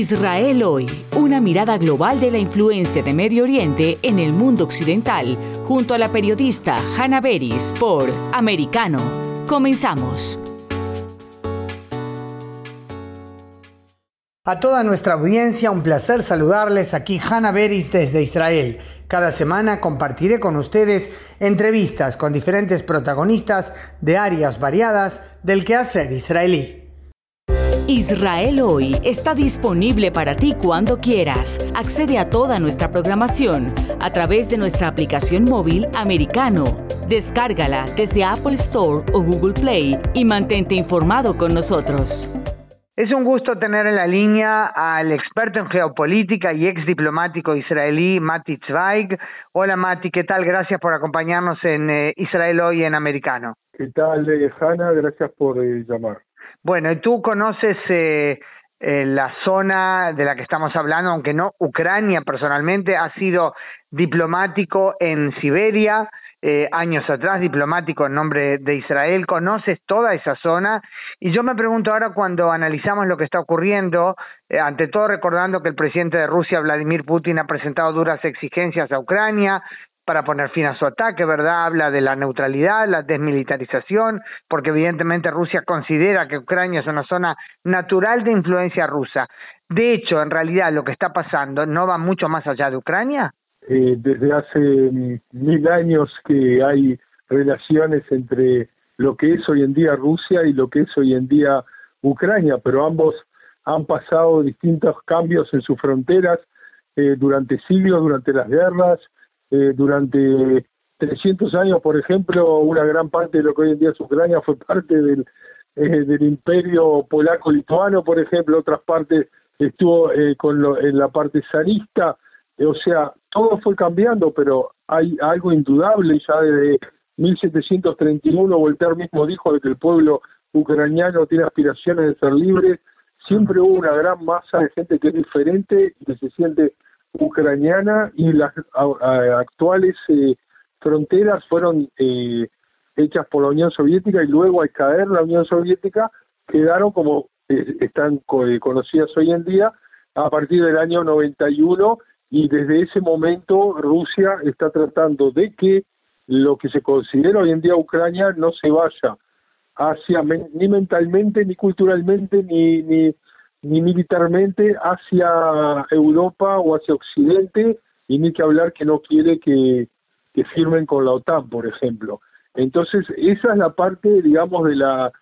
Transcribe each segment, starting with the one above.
Israel hoy, una mirada global de la influencia de Medio Oriente en el mundo occidental, junto a la periodista Hannah Beris por Americano. Comenzamos. A toda nuestra audiencia, un placer saludarles aquí Hannah Beris desde Israel. Cada semana compartiré con ustedes entrevistas con diferentes protagonistas de áreas variadas del quehacer israelí. Israel Hoy está disponible para ti cuando quieras. Accede a toda nuestra programación a través de nuestra aplicación móvil americano. Descárgala desde Apple Store o Google Play y mantente informado con nosotros. Es un gusto tener en la línea al experto en geopolítica y ex diplomático israelí Mati Zweig. Hola Mati, ¿qué tal? Gracias por acompañarnos en eh, Israel Hoy en Americano. ¿Qué tal, eh, Hanna? Gracias por eh, llamar. Bueno, y tú conoces eh, eh, la zona de la que estamos hablando, aunque no Ucrania personalmente, ha sido diplomático en Siberia, eh, años atrás, diplomático en nombre de Israel, conoces toda esa zona y yo me pregunto ahora cuando analizamos lo que está ocurriendo, eh, ante todo recordando que el presidente de Rusia, Vladimir Putin, ha presentado duras exigencias a Ucrania, para poner fin a su ataque, ¿verdad? Habla de la neutralidad, la desmilitarización, porque evidentemente Rusia considera que Ucrania es una zona natural de influencia rusa. De hecho, en realidad lo que está pasando no va mucho más allá de Ucrania. Eh, desde hace mil años que hay relaciones entre lo que es hoy en día Rusia y lo que es hoy en día Ucrania, pero ambos han pasado distintos cambios en sus fronteras eh, durante siglos, durante las guerras, eh, durante 300 años, por ejemplo, una gran parte de lo que hoy en día es Ucrania fue parte del, eh, imperio polaco-lituano, por ejemplo, otras partes estuvo eh, con lo, en la parte zarista, o sea, todo fue cambiando, pero hay algo indudable ya desde 1731, Voltaire mismo dijo de que el pueblo ucraniano tiene aspiraciones de ser libre, siempre hubo una gran masa de gente que es diferente y que se siente ucraniana y las actuales eh, fronteras fueron eh, hechas por la Unión Soviética y luego al caer la Unión Soviética quedaron como eh, están conocidas hoy en día a partir del año 91 y desde ese momento Rusia está tratando de que lo que se considera hoy en día Ucrania no se vaya hacia ni mentalmente ni culturalmente ni ni ni militarmente hacia Europa o hacia Occidente, y ni que hablar que no quiere que, que firmen con la OTAN, por ejemplo. Entonces, esa es la parte, digamos, de la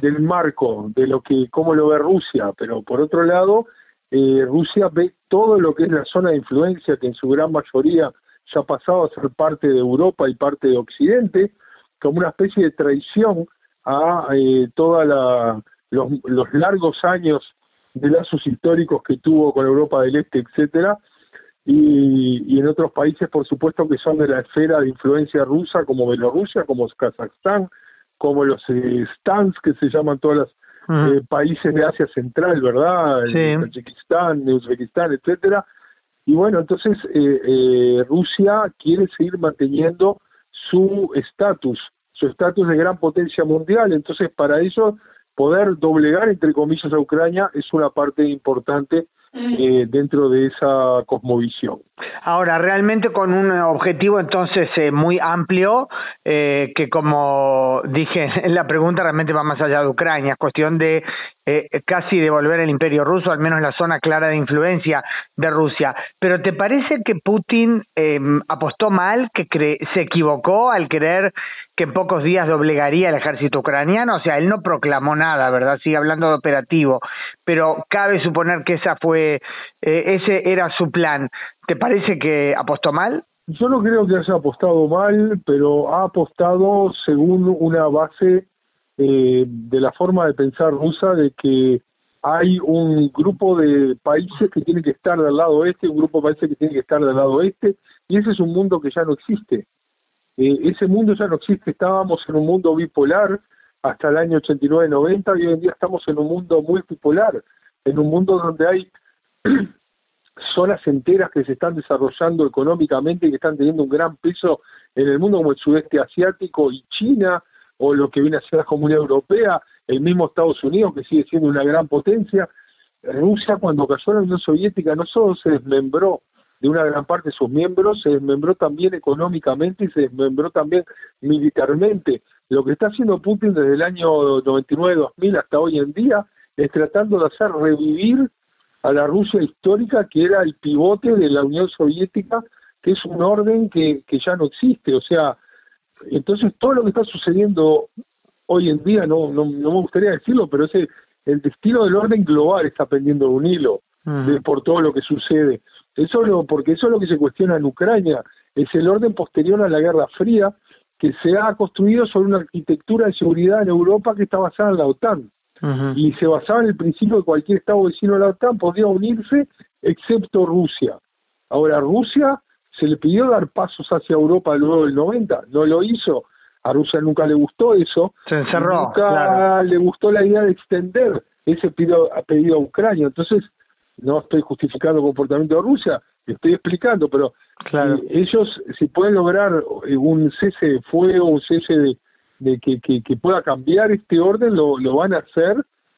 del marco, de lo que, cómo lo ve Rusia, pero por otro lado, eh, Rusia ve todo lo que es la zona de influencia, que en su gran mayoría ya ha pasado a ser parte de Europa y parte de Occidente, como una especie de traición a eh, todos los, los largos años de lazos históricos que tuvo con Europa del Este, etcétera, y, en otros países, por supuesto, que son de la esfera de influencia rusa, como Bielorrusia, como Kazajstán, como los eh, Stans, que se llaman todos los eh, países de Asia Central, ¿verdad? Sí. Uzbekistán, Uzbekistán, etcétera. Y bueno, entonces eh, eh, Rusia quiere seguir manteniendo su estatus, su estatus de gran potencia mundial. Entonces, para eso poder doblegar, entre comillas, a Ucrania es una parte importante eh, dentro de esa cosmovisión. Ahora, realmente con un objetivo entonces eh, muy amplio, eh, que como dije en la pregunta, realmente va más allá de Ucrania, es cuestión de eh, casi devolver el imperio ruso, al menos la zona clara de influencia de Rusia. Pero ¿te parece que Putin eh, apostó mal, que se equivocó al querer que en pocos días doblegaría el ejército ucraniano? O sea, él no proclamó nada, ¿verdad? Sigue hablando de operativo, pero cabe suponer que esa fue, eh, ese era su plan. ¿Te parece que apostó mal? Yo no creo que haya apostado mal, pero ha apostado según una base eh, de la forma de pensar rusa de que hay un grupo de países que tienen que estar del lado este, un grupo de países que tienen que estar del lado este, y ese es un mundo que ya no existe. Eh, ese mundo ya no existe, estábamos en un mundo bipolar hasta el año 89-90 y hoy en día estamos en un mundo multipolar, en un mundo donde hay zonas enteras que se están desarrollando económicamente y que están teniendo un gran peso en el mundo como el sudeste asiático y China o lo que viene a ser la Comunidad Europea, el mismo Estados Unidos que sigue siendo una gran potencia Rusia cuando cayó la Unión Soviética no solo se desmembró de una gran parte de sus miembros, se desmembró también económicamente y se desmembró también militarmente. Lo que está haciendo Putin desde el año 99-2000 hasta hoy en día es tratando de hacer revivir a la Rusia histórica que era el pivote de la Unión Soviética, que es un orden que, que ya no existe. O sea, entonces todo lo que está sucediendo hoy en día, no, no, no me gustaría decirlo, pero ese el destino del orden global está pendiendo de un hilo por todo lo que sucede. Eso lo, porque eso es lo que se cuestiona en Ucrania, es el orden posterior a la Guerra Fría que se ha construido sobre una arquitectura de seguridad en Europa que está basada en la OTAN. Y se basaba en el principio de que cualquier Estado vecino de la OTAN podía unirse, excepto Rusia. Ahora, Rusia se le pidió dar pasos hacia Europa luego del 90, no lo hizo. A Rusia nunca le gustó eso. Se encerró. Nunca le gustó la idea de extender ese pedido, pedido a Ucrania. Entonces, no estoy justificando el comportamiento de Rusia, estoy explicando, pero eh, ellos, si pueden lograr eh, un cese de fuego, un cese de, que, que, pueda cambiar este orden, lo, lo van a hacer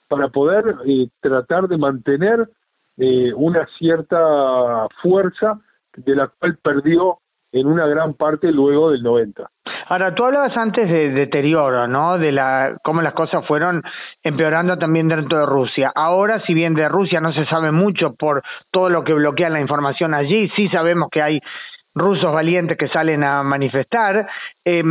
para poder eh, tratar de mantener una cierta fuerza de la cual perdió en una gran parte luego del 90. Ahora, tú hablabas antes de deterioro, ¿no? De la cómo las cosas fueron empeorando también dentro de Rusia. Ahora, si bien de Rusia no se sabe mucho por todo lo que bloquea la información allí, sí sabemos que hay rusos valientes que salen a manifestar. Eh,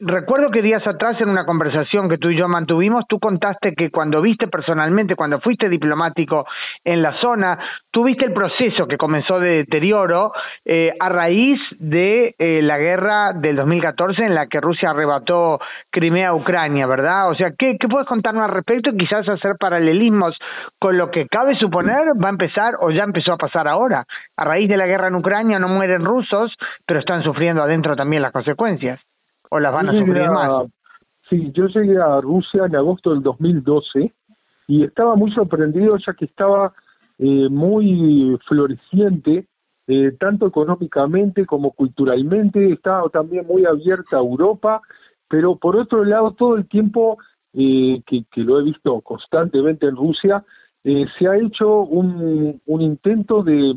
recuerdo que días atrás en una conversación que tú y yo mantuvimos, tú contaste que cuando viste personalmente, cuando fuiste diplomático en la zona, tú viste el proceso que comenzó de deterioro eh, a raíz de eh, la guerra del 2014 en la que Rusia arrebató Crimea a Ucrania, ¿verdad? O sea, ¿qué, ¿qué puedes contarnos al respecto y quizás hacer paralelismos con lo que cabe suponer va a empezar o ya empezó a pasar ahora? A raíz de la guerra en Ucrania no mueren rusos, pero están sufriendo adentro también las consecuencias. ¿O las van a sufrir más? Sí, yo llegué a Rusia en agosto del 2012 y estaba muy sorprendido ya que estaba eh, muy floreciente, eh, tanto económicamente como culturalmente, estaba también muy abierta a Europa, pero por otro lado todo el tiempo eh, que, que, lo he visto constantemente en Rusia, se ha hecho un, un intento de,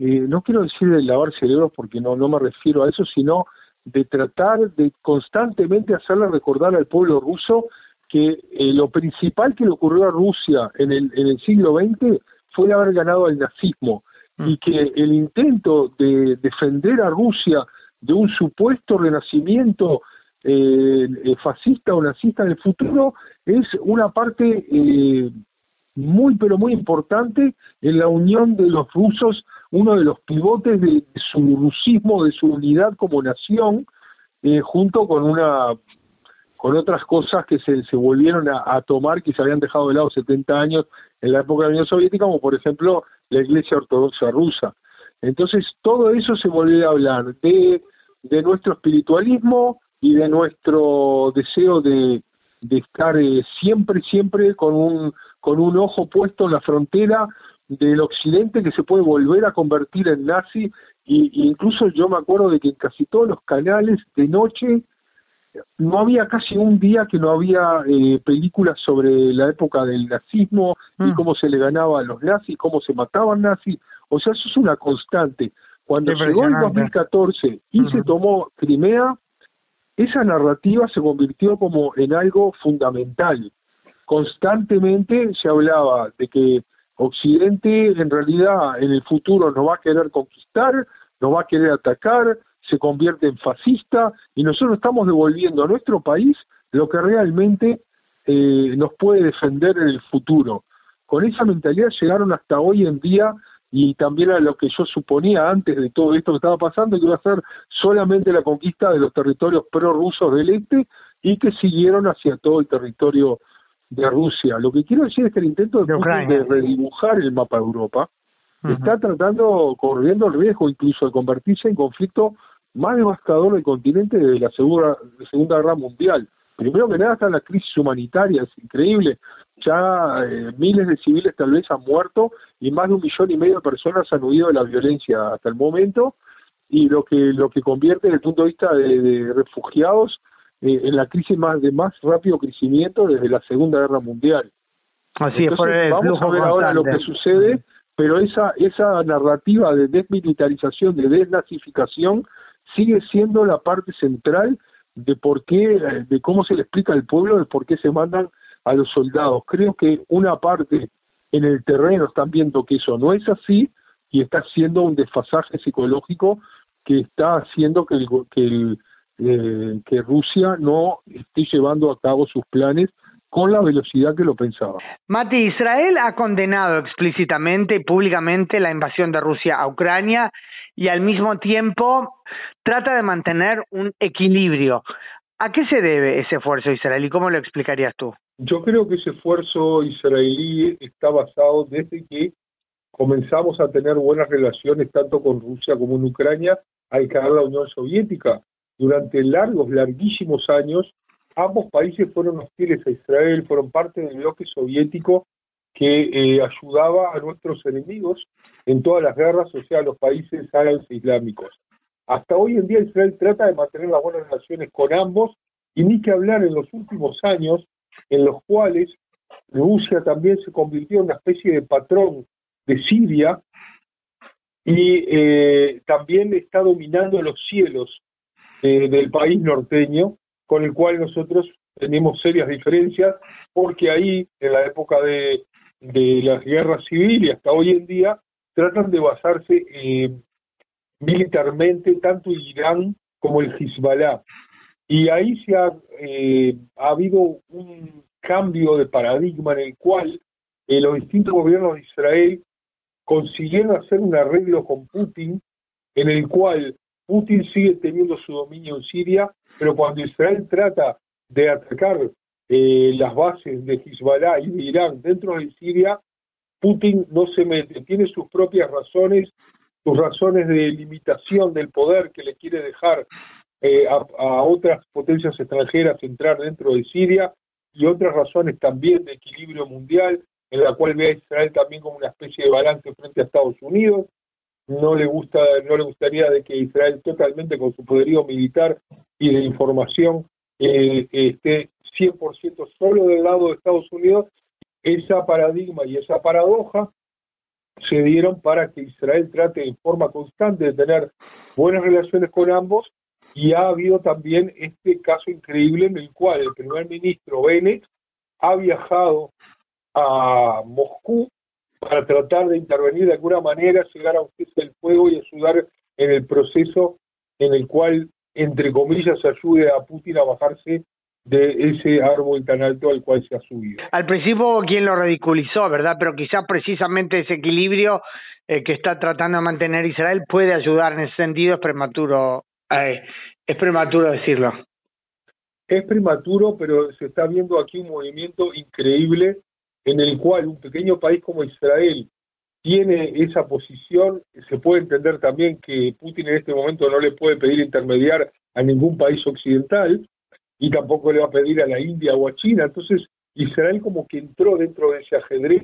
eh, no quiero decir de lavar cerebros porque no, no me refiero a eso, sino de tratar de constantemente hacerle recordar al pueblo ruso que eh, lo principal que le ocurrió a Rusia en el, en el siglo XX fue haber ganado al nazismo y mm. que el intento de defender a Rusia de un supuesto renacimiento eh, fascista o nazista en el futuro es una parte muy pero muy importante en la unión de los rusos uno de los pivotes de, su rusismo, de su unidad como nación, eh, junto con una con otras cosas que se, se volvieron a, tomar que se habían dejado de lado 70 años en la época de la Unión Soviética, como por ejemplo la Iglesia Ortodoxa rusa. Entonces todo eso se volvió a hablar de, de nuestro espiritualismo y de nuestro deseo de, de estar eh, siempre, siempre con un, con un ojo puesto en la frontera del occidente que se puede volver a convertir en nazi y, incluso yo me acuerdo de que en casi todos los canales de noche no había casi un día que no había eh, películas sobre la época del nazismo y mm. cómo se le ganaba a los nazis, cómo se mataban nazis, o sea, eso es una constante. Cuando llegó el 2014 y se tomó Crimea, esa narrativa se convirtió como en algo fundamental. Constantemente se hablaba de que Occidente en realidad en el futuro no va a querer conquistar, no va a querer atacar, se convierte en fascista y nosotros estamos devolviendo a nuestro país lo que realmente eh, nos puede defender en el futuro. Con esa mentalidad llegaron hasta hoy en día y también a lo que yo suponía antes de todo esto que estaba pasando, que iba a ser solamente la conquista de los territorios prorrusos del este y que siguieron hacia todo el territorio de Rusia. Lo que quiero decir es que el intento de, de redibujar el mapa de Europa está tratando, corriendo el riesgo incluso de convertirse en conflicto más devastador del continente desde la Segunda, segunda Guerra Mundial. Primero que nada está la crisis humanitaria, es increíble. Ya eh, miles de civiles tal vez han muerto y más de un millón y medio de personas han huido de la violencia hasta el momento y lo que lo que convierte desde el punto de vista de refugiados eh, en la crisis más de más rápido crecimiento desde la Segunda Guerra Mundial. Así vamos a ver ahora lo que sucede, pero esa, esa narrativa de desmilitarización, de desnazificación, sigue siendo la parte central de por qué, de cómo se le explica al pueblo de por qué se mandan a los soldados. Creo que una parte en el terreno están viendo que eso no es así y está haciendo un desfasaje psicológico que está haciendo que, el, que, el, eh, que Rusia no esté llevando a cabo sus planes con la velocidad que lo pensaba. Mati, Israel ha condenado explícitamente y públicamente la invasión de Rusia a Ucrania y al mismo tiempo trata de mantener un equilibrio. ¿A qué se debe ese esfuerzo israelí? ¿Cómo lo explicarías tú? Yo creo que ese esfuerzo israelí está basado desde que comenzamos a tener buenas relaciones tanto con Rusia como en Ucrania al caer la Unión Soviética. Durante largos, larguísimos años, ambos países fueron hostiles a Israel, fueron parte del bloque soviético que eh, ayudaba a nuestros enemigos en todas las guerras, o sea, los países árabes e islámicos. Hasta hoy en día Israel trata de mantener las buenas relaciones con ambos y ni que hablar en los últimos años en los cuales Rusia también se convirtió en una especie de patrón de Siria y eh, también está dominando los cielos eh, del país norteño con el cual nosotros tenemos serias diferencias, porque ahí, en la época de, de las guerras civiles y hasta hoy en día, tratan de basarse eh, militarmente tanto Irán como el Hezbollah. Y ahí se ha, eh, ha habido un cambio de paradigma en el cual eh, los distintos gobiernos de Israel consiguieron hacer un arreglo con Putin en el cual Putin sigue teniendo su dominio en Siria, pero cuando Israel trata de atacar eh, las bases de Hezbollah y de Irán dentro de Siria, Putin no se mete, tiene sus propias razones, sus razones de limitación del poder que le quiere dejar eh, a, otras potencias extranjeras entrar dentro de Siria y otras razones también de equilibrio mundial, en la cual ve a Israel también como una especie de balance frente a Estados Unidos no le gusta, no le gustaría de que Israel totalmente con su poderío militar y de información eh, esté 100% solo del lado de Estados Unidos. Esa paradigma y esa paradoja se dieron para que Israel trate en forma constante de tener buenas relaciones con ambos y ha habido también este caso increíble en el cual el primer ministro Bennett ha viajado a Moscú para tratar de intervenir de alguna manera, llegar a un cese del fuego y ayudar en el proceso en el cual, entre comillas, ayude a Putin a bajarse de ese árbol tan alto al cual se ha subido. Al principio quien lo ridiculizó, ¿verdad? Pero quizás precisamente ese equilibrio eh, que está tratando de mantener Israel puede ayudar en ese sentido, es prematuro, eh, es prematuro decirlo. Es prematuro, pero se está viendo aquí un movimiento increíble en el cual un pequeño país como Israel tiene esa posición, se puede entender también que Putin en este momento no le puede pedir intermediar a ningún país occidental y tampoco le va a pedir a la India o a China. Entonces, Israel como que entró dentro de ese ajedrez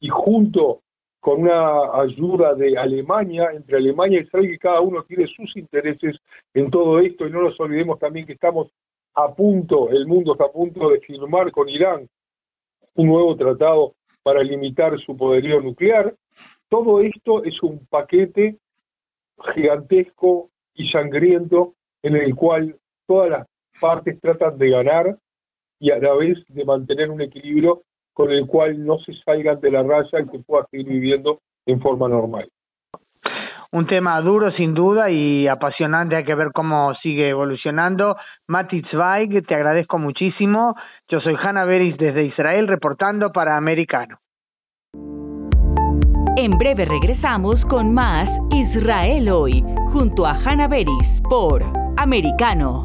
y junto con una ayuda de Alemania, entre Alemania y Israel, que cada uno tiene sus intereses en todo esto, y no nos olvidemos también que estamos a punto, el mundo está a punto de firmar con Irán un nuevo tratado para limitar su poderío nuclear. Todo esto es un paquete gigantesco y sangriento en el cual todas las partes tratan de ganar y a la vez de mantener un equilibrio con el cual no se salgan de la raya y que pueda seguir viviendo en forma normal un tema duro sin duda y apasionante, hay que ver cómo sigue evolucionando. Mati Zweig, te agradezco muchísimo. Yo soy Hanna Beris desde Israel reportando para Americano. En breve regresamos con más Israel hoy, junto a Hanna Beris por Americano.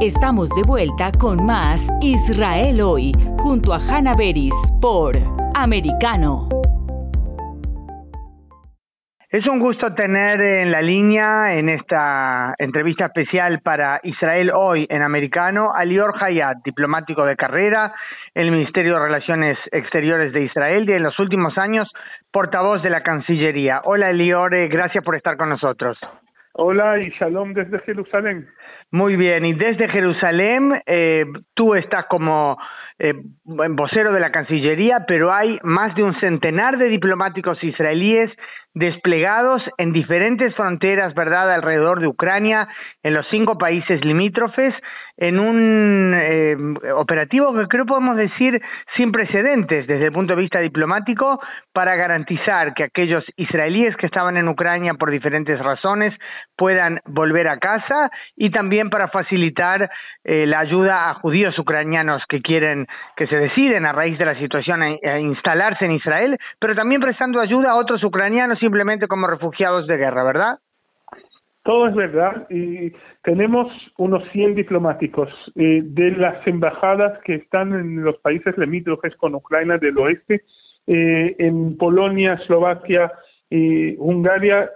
Estamos de vuelta con más Israel hoy, junto a Hannah Beris por Americano. Es un gusto tener en la línea, en esta entrevista especial para Israel hoy en Americano, a Lior Hayat, diplomático de carrera en el Ministerio de Relaciones Exteriores de Israel y en los últimos años portavoz de la Cancillería. Hola Lior, eh, gracias por estar con nosotros. Hola y shalom desde Jerusalén. Muy bien, y desde Jerusalén eh, tú estás como eh, vocero de la Cancillería, pero hay más de un centenar de diplomáticos israelíes desplegados en diferentes fronteras, ¿verdad?, alrededor de Ucrania, en los cinco países limítrofes, en un eh, operativo que creo podemos decir sin precedentes desde el punto de vista diplomático para garantizar que aquellos israelíes que estaban en Ucrania por diferentes razones puedan volver a casa y también para facilitar eh, la ayuda a judíos ucranianos que quieren, que se deciden a raíz de la situación a instalarse en Israel, pero también prestando ayuda a otros ucranianos simplemente como refugiados de guerra, ¿verdad? Todo es verdad y tenemos unos 100 diplomáticos eh, de las embajadas que están en los países limítrofes con Ucrania del oeste, eh, en Polonia, Eslovaquia, eh, Hungría,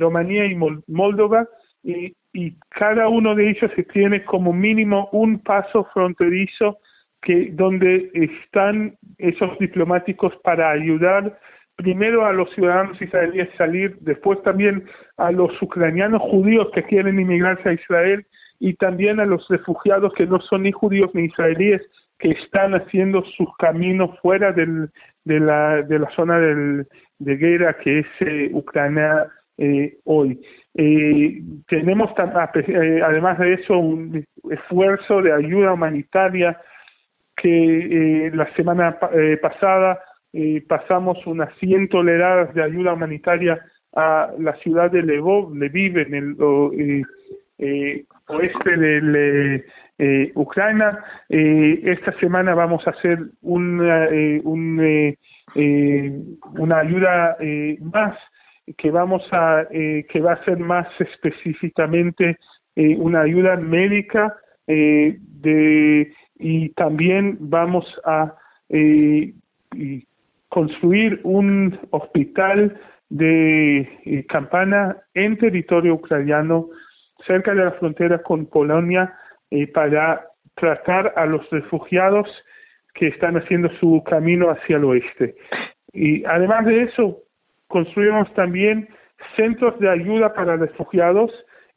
Rumanía y Moldova, y, y cada uno de ellos tiene como mínimo un paso fronterizo que donde están esos diplomáticos para ayudar primero a los ciudadanos israelíes salir, después también a los ucranianos judíos que quieren inmigrarse a Israel y también a los refugiados que no son ni judíos ni israelíes que están haciendo sus caminos fuera del, de, la, de la zona del, de guerra que es eh, Ucrania eh, hoy. Eh, tenemos eh, además de eso un esfuerzo de ayuda humanitaria que la semana pasada eh, pasamos unas 100 toneladas de ayuda humanitaria a la ciudad de Lvov, Lviv, en el eh, eh, oeste de eh, Ucrania. esta semana vamos a hacer una, un, una ayuda más que vamos a que va a ser más específicamente una ayuda médica de y también vamos a construir un hospital de eh, campana en territorio ucraniano cerca de la frontera con Polonia eh, para tratar a los refugiados que están haciendo su camino hacia el oeste. Y además de eso, construimos también centros de ayuda para refugiados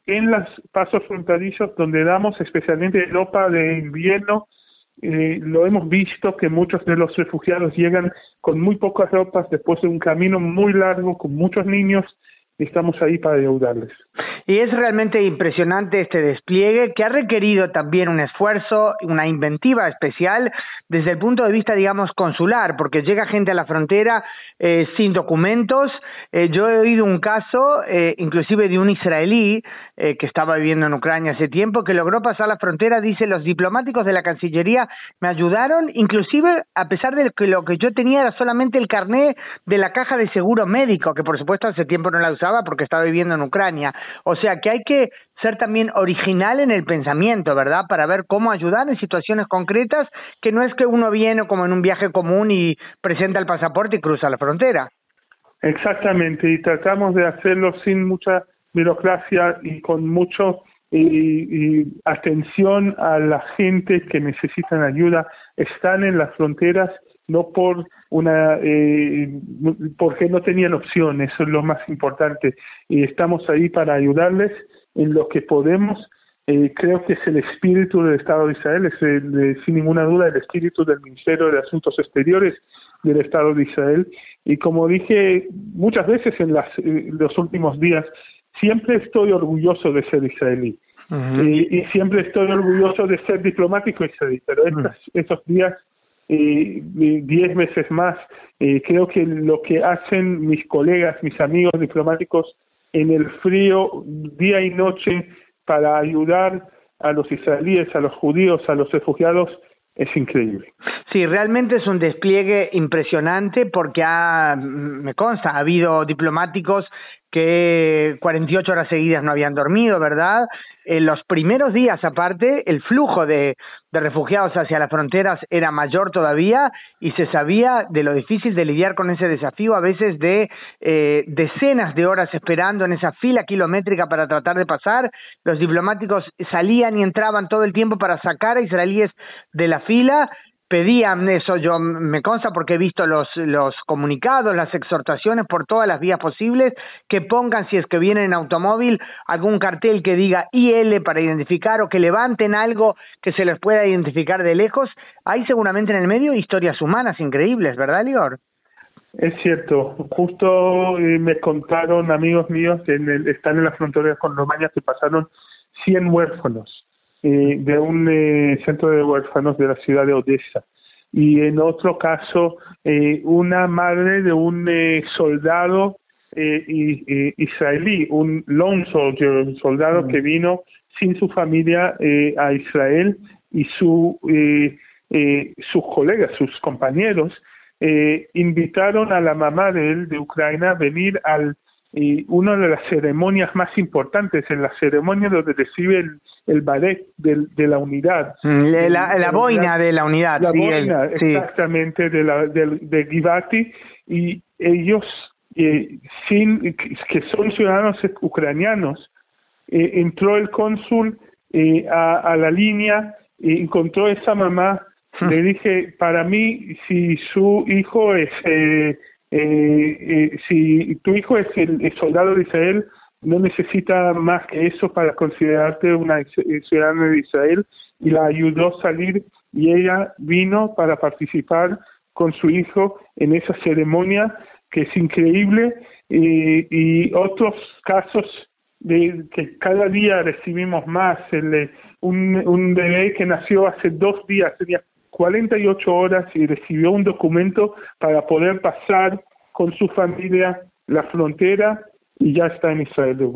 en los pasos fronterizos donde damos especialmente ropa de invierno eh, lo hemos visto que muchos de los refugiados llegan con muy pocas ropas después de un camino muy largo con muchos niños y estamos ahí para ayudarles. Y es realmente impresionante este despliegue que ha requerido también un esfuerzo, una inventiva especial desde el punto de vista, digamos, consular, porque llega gente a la frontera eh, sin documentos. Eh, yo he oído un caso, eh, inclusive de un israelí eh, que estaba viviendo en Ucrania hace tiempo, que logró pasar la frontera, dice, los diplomáticos de la Cancillería me ayudaron, inclusive a pesar de que lo que yo tenía era solamente el carné de la caja de seguro médico, que por supuesto hace tiempo no la usaba porque estaba viviendo en Ucrania. Sea que hay que ser también original en el pensamiento, ¿verdad? Para ver cómo ayudar en situaciones concretas, que no es que uno viene como en un viaje común y presenta el pasaporte y cruza la frontera. Exactamente, y tratamos de hacerlo sin mucha burocracia y con mucho atención a la gente que necesitan ayuda. Están en las fronteras no por una eh, porque no tenían opción, eso es lo más importante. Y estamos ahí para ayudarles en lo que podemos. Eh, creo que es el espíritu del Estado de Israel, es sin ninguna duda el espíritu del Ministerio de Asuntos Exteriores del Estado de Israel. Y como dije muchas veces en, las, los últimos días, siempre estoy orgulloso de ser israelí. y, siempre estoy orgulloso de ser diplomático israelí, pero estos días eh, diez veces más. Eh, creo que lo que hacen mis colegas, mis amigos diplomáticos en el frío día y noche para ayudar a los israelíes, a los judíos, a los refugiados, es increíble. Sí, realmente es un despliegue impresionante porque ha, me consta, ha habido diplomáticos que 48 horas seguidas no habían dormido, ¿verdad? En los primeros días, aparte, el flujo de, refugiados hacia las fronteras era mayor todavía y se sabía de lo difícil de lidiar con ese desafío, a veces de eh, decenas de horas esperando en esa fila kilométrica para tratar de pasar. Los diplomáticos salían y entraban todo el tiempo para sacar a israelíes de la fila pedían eso, yo me consta porque he visto los, los comunicados, las exhortaciones por todas las vías posibles, que pongan, si es que vienen en automóvil, algún cartel que diga IL para identificar o que levanten algo que se les pueda identificar de lejos. Hay seguramente en el medio historias humanas increíbles, ¿verdad, Lior? Es cierto, justo eh, me contaron amigos míos que están en la frontera con Romania que pasaron 100 huérfanos eh, de un eh, centro de huérfanos de la ciudad de Odessa. Y en otro caso, eh, una madre de un soldado israelí, un lone soldier, un soldado mm. que vino sin su familia a Israel y su, sus colegas, sus compañeros, invitaron a la mamá de él, de Ucrania, a venir al una de las ceremonias más importantes, en la ceremonia donde recibe el, el ballet de, la unidad. Mm, la, boina de la unidad. La boina, exactamente, de, la, de, Givati, y ellos, eh, sin que son ciudadanos ucranianos, eh, entró el cónsul eh, a, la línea, encontró esa mamá, hmm. le dije, para mí, si su hijo es... Eh, si tu hijo es el soldado de Israel, no necesita más que eso para considerarte una ciudadana de Israel y la ayudó a salir y ella vino para participar con su hijo en esa ceremonia que es increíble y, otros casos de que cada día recibimos más el, un, un bebé que nació hace dos días tenía 48 horas y recibió un documento para poder pasar con su familia la frontera y ya está en Israel de.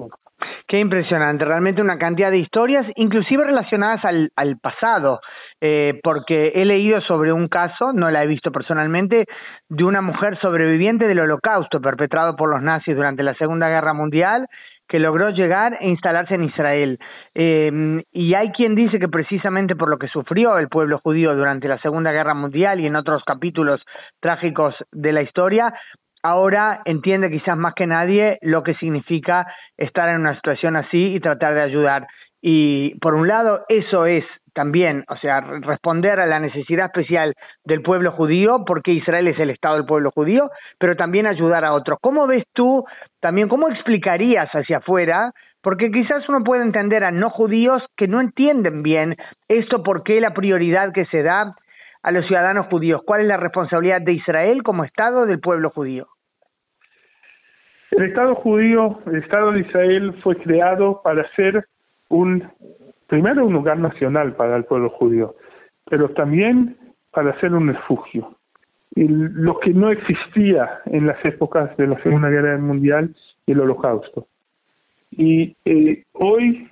Qué impresionante, realmente una cantidad de historias, inclusive relacionadas al, al pasado, eh, porque he leído sobre un caso, no la he visto personalmente, de una mujer sobreviviente del holocausto perpetrado por los nazis durante la Segunda Guerra Mundial, que logró llegar e instalarse en Israel. Eh, y hay quien dice que precisamente por lo que sufrió el pueblo judío durante la Segunda Guerra Mundial y en otros capítulos trágicos de la historia, ahora entiende quizás más que nadie lo que significa estar en una situación así y tratar de ayudar. Y por un lado, eso es también, o sea, responder a la necesidad especial del pueblo judío, porque Israel es el Estado del pueblo judío, pero también ayudar a otros. ¿Cómo ves tú, también, cómo explicarías hacia afuera? Porque quizás uno puede entender a no judíos que no entienden bien esto, por qué la prioridad que se da a los ciudadanos judíos? ¿Cuál es la responsabilidad de Israel como Estado del pueblo judío? El Estado judío, el Estado de Israel fue creado para ser un, primero un lugar nacional para el pueblo judío, pero también para ser un refugio. Y lo que no existía en las épocas de la Segunda Guerra Mundial el Holocausto. Y eh, hoy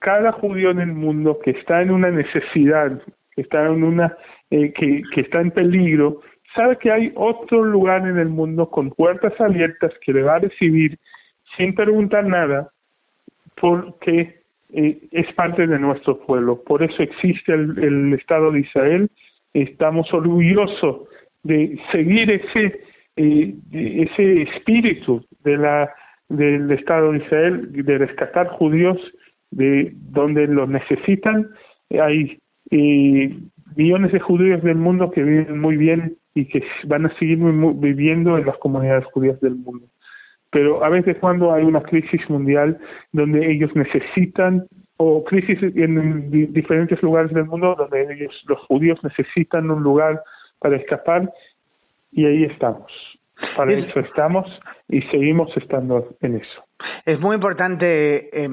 cada judío en el mundo que está en una necesidad, que está en una eh, que, está en peligro, sabe que hay otro lugar en el mundo con puertas abiertas que le va a recibir sin preguntar nada porque eh, es parte de nuestro pueblo. Por eso existe el, Estado de Israel. Estamos orgullosos de seguir ese eh, ese espíritu de la del Estado de Israel de rescatar judíos de donde los necesitan. Hay eh, millones de judíos del mundo que viven muy bien y que van a seguir viviendo en las comunidades judías del mundo. Pero a veces cuando hay una crisis mundial donde ellos necesitan o crisis en diferentes lugares del mundo donde ellos los judíos necesitan un lugar para escapar y ahí estamos. Para eso estamos y seguimos estando en eso. Es muy importante eh,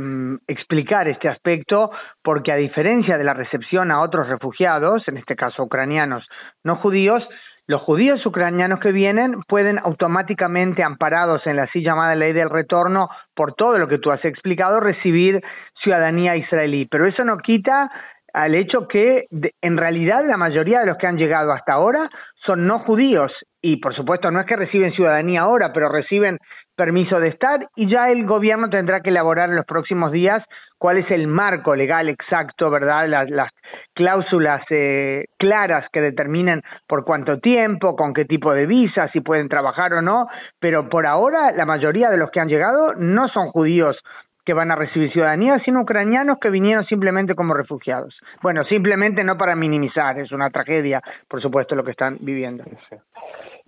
explicar este aspecto porque a diferencia de la recepción a otros refugiados, en este caso ucranianos no judíos, los judíos ucranianos que vienen pueden automáticamente, amparados en la así llamada ley del retorno, por todo lo que tú has explicado, recibir ciudadanía israelí. Pero eso no quita al hecho que en realidad la mayoría de los que han llegado hasta ahora son no judíos y por supuesto no es que reciben ciudadanía ahora, pero reciben permiso de estar y ya el gobierno tendrá que elaborar en los próximos días cuál es el marco legal exacto, ¿verdad? Las, cláusulas eh, claras que determinen por cuánto tiempo, con qué tipo de visa, si pueden trabajar o no, pero por ahora la mayoría de los que han llegado no son judíos que van a recibir ciudadanía, sino ucranianos que vinieron simplemente como refugiados. Bueno, simplemente no para minimizar, es una tragedia, por supuesto, lo que están viviendo.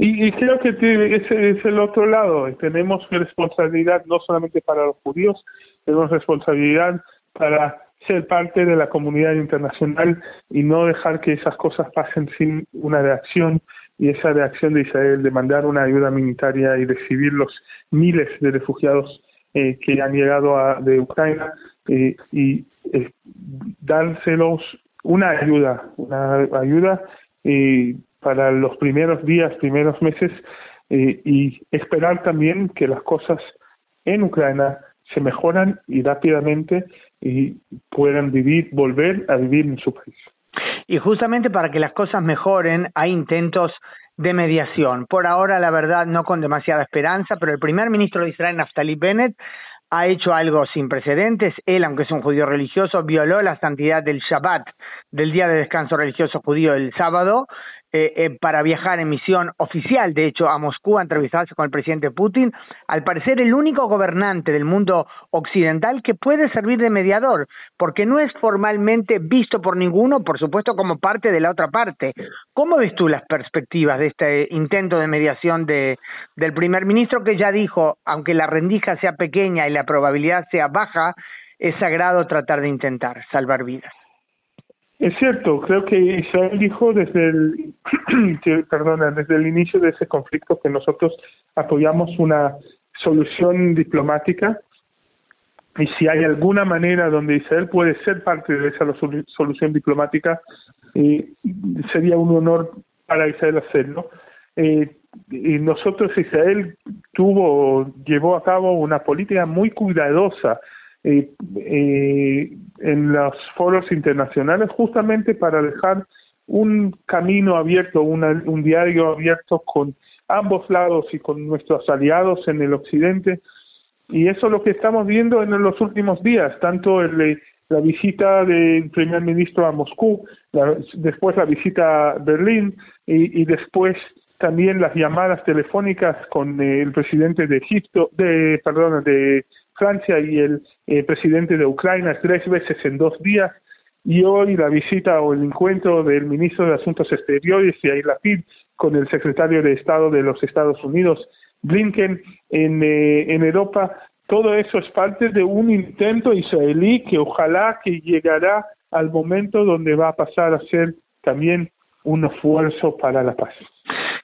Y, creo que ese es el otro lado. Tenemos responsabilidad no solamente para los judíos, tenemos responsabilidad para ser parte de la comunidad internacional y no dejar que esas cosas pasen sin una reacción y esa reacción de Israel de mandar una ayuda humanitaria y recibir los miles de refugiados eh, que han llegado a, de Ucrania eh, y eh, dárselos una ayuda, una ayuda para los primeros días, primeros meses y esperar también que las cosas en Ucrania se mejoran y rápidamente y puedan vivir, volver a vivir en su país. Y justamente para que las cosas mejoren, hay intentos de mediación. Por ahora, la verdad, no con demasiada esperanza, pero el primer ministro de Israel, Naftali Bennett, ha hecho algo sin precedentes. Él, aunque es un judío religioso, violó la santidad del Shabbat, del día de descanso religioso judío el sábado, eh, eh, para viajar en misión oficial, de hecho, a Moscú a entrevistarse con el presidente Putin, al parecer el único gobernante del mundo occidental que puede servir de mediador, porque no es formalmente visto por ninguno, por supuesto, como parte de la otra parte. ¿Cómo ves tú las perspectivas de este intento de mediación de, del primer ministro que ya dijo, aunque la rendija sea pequeña y la probabilidad sea baja, es sagrado tratar de intentar salvar vidas? Es cierto, creo que Israel dijo desde el, perdona, desde el inicio de ese conflicto que nosotros apoyamos una solución diplomática y si hay alguna manera donde Israel puede ser parte de esa solución diplomática, eh, sería un honor para Israel hacerlo. Eh, y nosotros, Israel tuvo, llevó a cabo una política muy cuidadosa eh, eh, en los foros internacionales justamente para dejar un camino abierto, un diario abierto con ambos lados y con nuestros aliados en el occidente. Y eso es lo que estamos viendo en los últimos días, tanto el, la visita del primer ministro a Moscú, después la visita a Berlín y, y, después también las llamadas telefónicas con el presidente de Egipto, de perdón, de Francia y el eh, presidente de Ucrania tres veces en dos días y hoy la visita o el encuentro del ministro de Asuntos Exteriores Yair Lapid con el secretario de Estado de los Estados Unidos Blinken en, eh, en Europa todo eso es parte de un intento israelí que ojalá que llegará al momento donde va a pasar a ser también un esfuerzo para la paz.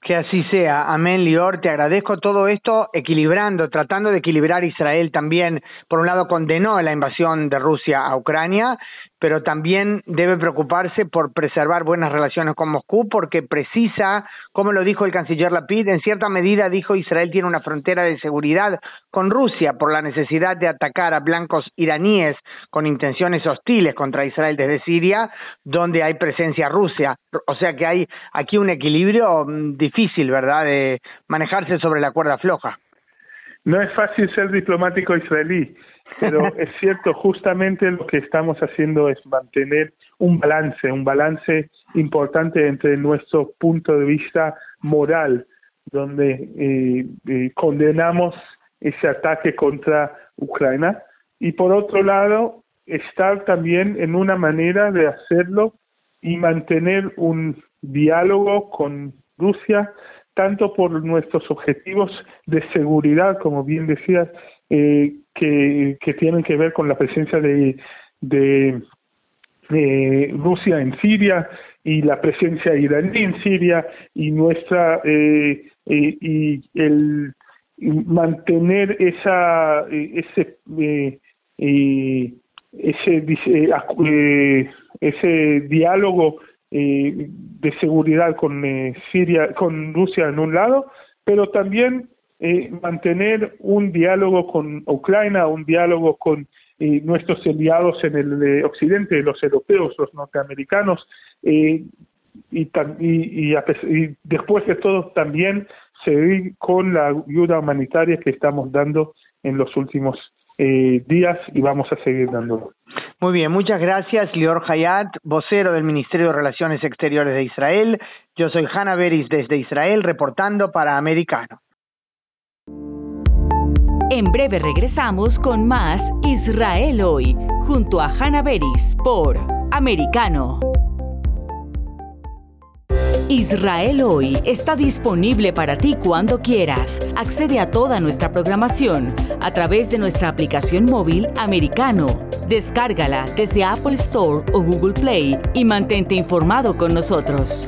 Que así sea. Amén, Lior. Te agradezco todo esto equilibrando, tratando de equilibrar Israel también. Por un lado, condenó la invasión de Rusia a Ucrania pero también debe preocuparse por preservar buenas relaciones con Moscú porque precisa, como lo dijo el canciller Lapid, en cierta medida dijo Israel tiene una frontera de seguridad con Rusia por la necesidad de atacar a blancos iraníes con intenciones hostiles contra Israel desde Siria, donde hay presencia rusa. O sea que hay aquí un equilibrio mm, difícil, ¿verdad?, de manejarse sobre la cuerda floja. No es fácil ser diplomático israelí pero es cierto, justamente lo que estamos haciendo es mantener un balance, un balance importante entre nuestro punto de vista moral, donde eh, eh, condenamos ese ataque contra Ucrania y por otro lado estar también en una manera de hacerlo y mantener un diálogo con Rusia tanto por nuestros objetivos de seguridad, como bien decías, eh, que, tienen que ver con la presencia de, de, Rusia en Siria y la presencia iraní en Siria y nuestra eh, y el mantener esa ese eh, ese eh, ese diálogo eh, de seguridad con eh, Siria, con Rusia en un lado, pero también eh, mantener un diálogo con Ucrania, un diálogo con eh, nuestros aliados en el occidente, los europeos, los norteamericanos, y, y, y, después de todo también seguir con la ayuda humanitaria que estamos dando en los últimos días y vamos a seguir dándolo. Muy bien, muchas gracias, Lior Hayat, vocero del Ministerio de Relaciones Exteriores de Israel. Yo soy Hanna Beris desde Israel, reportando para Americano. En breve regresamos con más Israel hoy, junto a Hanna Beris por Americano. Israel hoy está disponible para ti cuando quieras. Accede a toda nuestra programación a través de nuestra aplicación móvil americano. Descárgala desde Apple Store o Google Play y mantente informado con nosotros.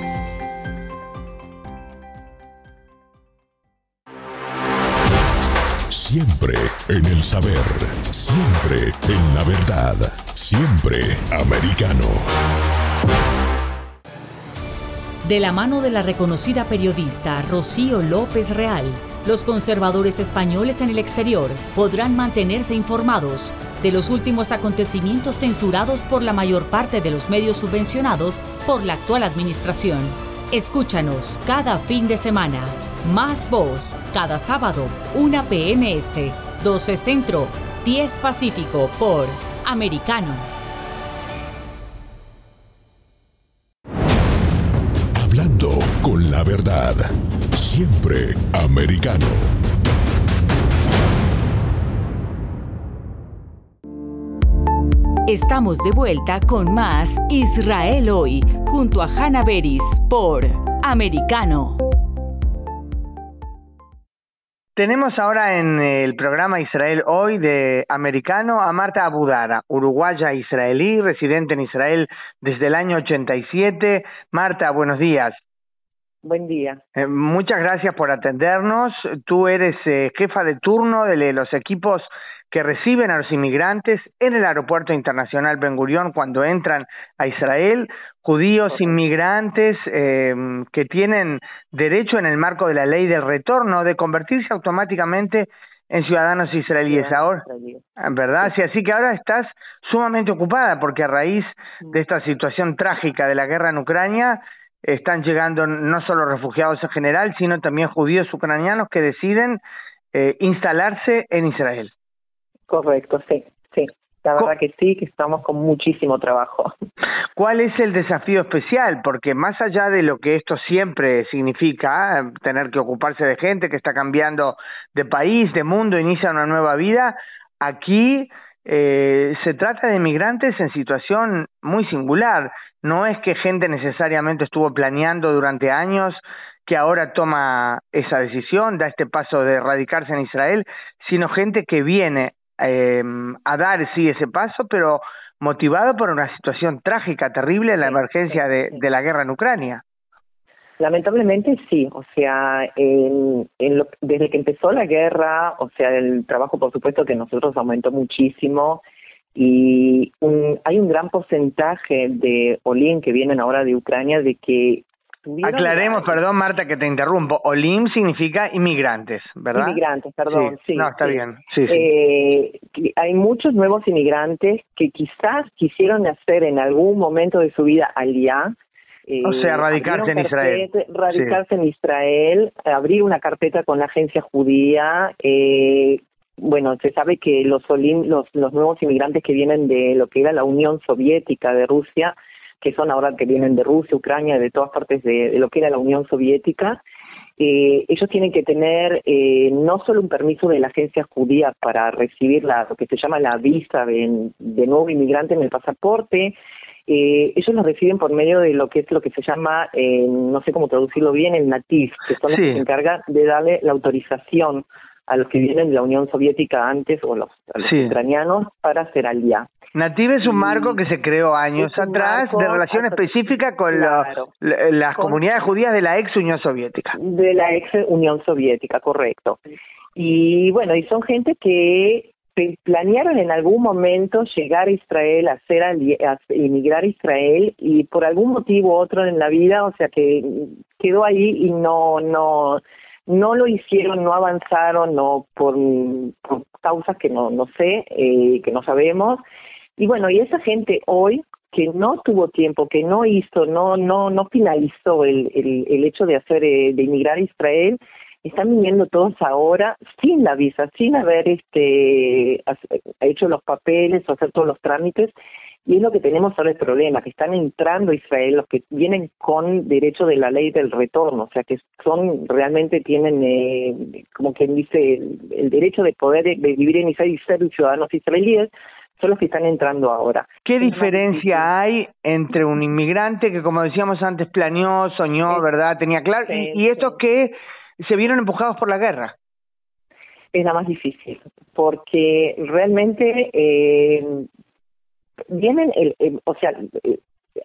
Siempre en el saber, siempre en la verdad, siempre americano. De la mano de la reconocida periodista Rocío López Real, los conservadores españoles en el exterior podrán mantenerse informados de los últimos acontecimientos censurados por la mayor parte de los medios subvencionados por la actual administración. Escúchanos cada fin de semana. Más voz, cada sábado, 1 p.m. Este, 12 Centro, 10 Pacífico por Americano. con la verdad. Siempre americano. Estamos de vuelta con más Israel hoy, junto a Hannah Beris por Americano. Tenemos ahora en el programa Israel Hoy de Americano a Marta Abudara, uruguaya israelí, residente en Israel desde el año 87. Marta, buenos días. Buen día. Eh, muchas gracias por atendernos. Tú eres eh, jefa de turno de los equipos que reciben a los inmigrantes en el aeropuerto internacional Ben Gurion cuando entran a Israel, judíos inmigrantes eh, que tienen derecho en el marco de la ley del retorno de convertirse automáticamente en ciudadanos israelíes ahora, ¿verdad? Sí, así que ahora estás sumamente ocupada porque a raíz de esta situación trágica de la guerra en Ucrania, están llegando no solo refugiados en general, sino también judíos ucranianos que deciden eh, instalarse en Israel. Correcto, sí. La verdad que sí, que estamos con muchísimo trabajo. ¿Cuál es el desafío especial? Porque más allá de lo que esto siempre significa, tener que ocuparse de gente que está cambiando de país, de mundo, inicia una nueva vida, aquí eh, se trata de migrantes en situación muy singular. No es que gente necesariamente estuvo planeando durante años que ahora toma esa decisión, da este paso de radicarse en Israel, sino gente que viene eh, a dar sí ese paso, pero motivado por una situación trágica, terrible, la emergencia de, de la guerra en Ucrania. Lamentablemente sí, o sea, en, en desde que empezó la guerra, o sea, el trabajo por supuesto que nosotros aumentó muchísimo y hay un gran porcentaje de Olim que vienen ahora de Ucrania de que Aclaremos, perdón Marta que te interrumpo, Olim significa inmigrantes, ¿verdad? Inmigrantes, perdón, sí. no, está bien. Sí, eh, hay muchos nuevos inmigrantes que quizás quisieron hacer en algún momento de su vida allá. Eh, o sea, radicarse en Israel. Radicarse en Israel, abrir una carpeta con la agencia judía. Eh, bueno, se sabe que los, los, los nuevos inmigrantes que vienen de lo que era la Unión Soviética de Rusia, que son ahora que vienen de Rusia, Ucrania, de todas partes de, lo que era la Unión Soviética, eh, ellos tienen que tener eh, no solo un permiso de la agencia judía para recibir la, lo que se llama la visa de, nuevo inmigrante en el pasaporte, eh, ellos lo reciben por medio de lo que es lo que se llama, eh, no sé cómo traducirlo bien, el NATIF, que son los que se encargan de darle la autorización a los que vienen de la Unión Soviética antes o los, a los ucranianos para ser al día. Native es un marco que se creó años atrás de relación específica con las comunidades judías de la ex Unión Soviética. De la ex Unión Soviética, correcto. Y bueno, y son gente que planearon en algún momento llegar a Israel, hacer a emigrar a Israel y por algún motivo u otro en la vida, o sea que quedó ahí y no no no lo hicieron, no avanzaron, no por, causas que no no sé, eh, que no sabemos. Y bueno, y esa gente hoy que no tuvo tiempo, que no hizo, no no no finalizó el, el, el hecho de hacer eh, de inmigrar a Israel, están viniendo todos ahora sin la visa, sin haber este hecho los papeles o hacer todos los trámites y es lo que tenemos ahora el problema, que están entrando a Israel los que vienen con derecho de la ley del retorno, o sea que son realmente tienen, eh, como quien dice, el, derecho de poder vivir en Israel y ser ciudadanos israelíes, son los que están entrando ahora. ¿Qué diferencia hay entre un inmigrante que, como decíamos antes, planeó, soñó, ¿verdad? Tenía claro, y, estos que se vieron empujados por la guerra? Es la más difícil, porque realmente eh, vienen, el, o sea,